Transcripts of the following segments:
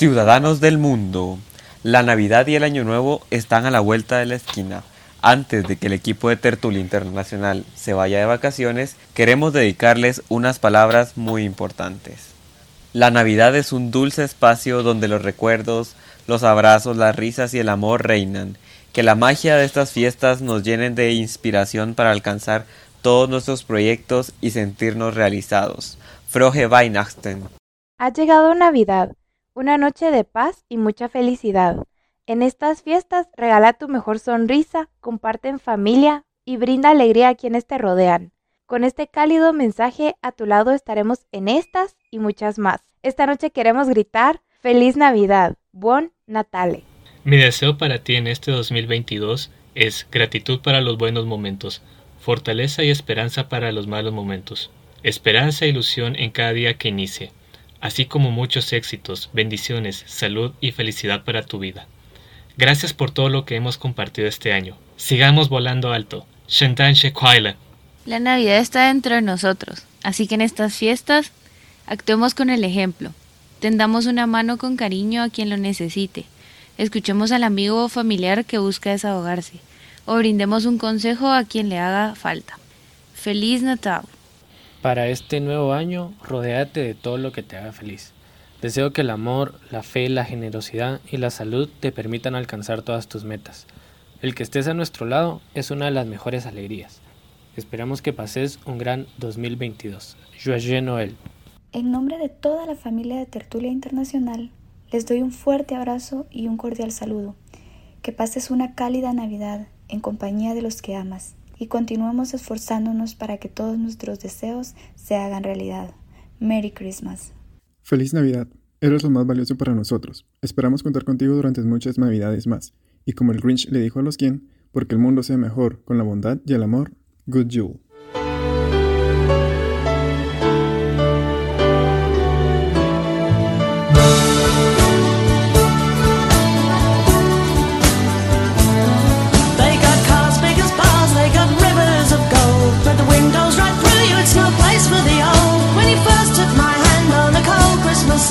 Ciudadanos del mundo, la Navidad y el Año Nuevo están a la vuelta de la esquina. Antes de que el equipo de Tertulia Internacional se vaya de vacaciones, queremos dedicarles unas palabras muy importantes. La Navidad es un dulce espacio donde los recuerdos, los abrazos, las risas y el amor reinan. Que la magia de estas fiestas nos llenen de inspiración para alcanzar todos nuestros proyectos y sentirnos realizados. Frohe Weihnachten. Ha llegado Navidad una noche de paz y mucha felicidad. En estas fiestas regala tu mejor sonrisa, comparte en familia y brinda alegría a quienes te rodean. Con este cálido mensaje a tu lado estaremos en estas y muchas más. Esta noche queremos gritar Feliz Navidad, Buon Natale. Mi deseo para ti en este 2022 es gratitud para los buenos momentos, fortaleza y esperanza para los malos momentos, esperanza e ilusión en cada día que inicie así como muchos éxitos, bendiciones, salud y felicidad para tu vida. Gracias por todo lo que hemos compartido este año. Sigamos volando alto. La Navidad está dentro de nosotros, así que en estas fiestas actuemos con el ejemplo. Tendamos una mano con cariño a quien lo necesite. Escuchemos al amigo o familiar que busca desahogarse. O brindemos un consejo a quien le haga falta. Feliz Natal. Para este nuevo año, rodéate de todo lo que te haga feliz. Deseo que el amor, la fe, la generosidad y la salud te permitan alcanzar todas tus metas. El que estés a nuestro lado es una de las mejores alegrías. Esperamos que pases un gran 2022. Joyeux Noel. En nombre de toda la familia de Tertulia Internacional, les doy un fuerte abrazo y un cordial saludo. Que pases una cálida Navidad en compañía de los que amas y continuemos esforzándonos para que todos nuestros deseos se hagan realidad. Merry Christmas. Feliz Navidad. Eres lo más valioso para nosotros. Esperamos contar contigo durante muchas Navidades más. Y como el Grinch le dijo a los quien, porque el mundo sea mejor con la bondad y el amor, Good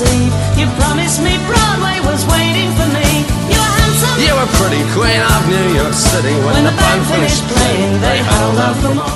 Jule. You promised me Broadway was waiting for me. You were handsome. You were pretty queen of New York City. When, when the band finished playing, they held out for more.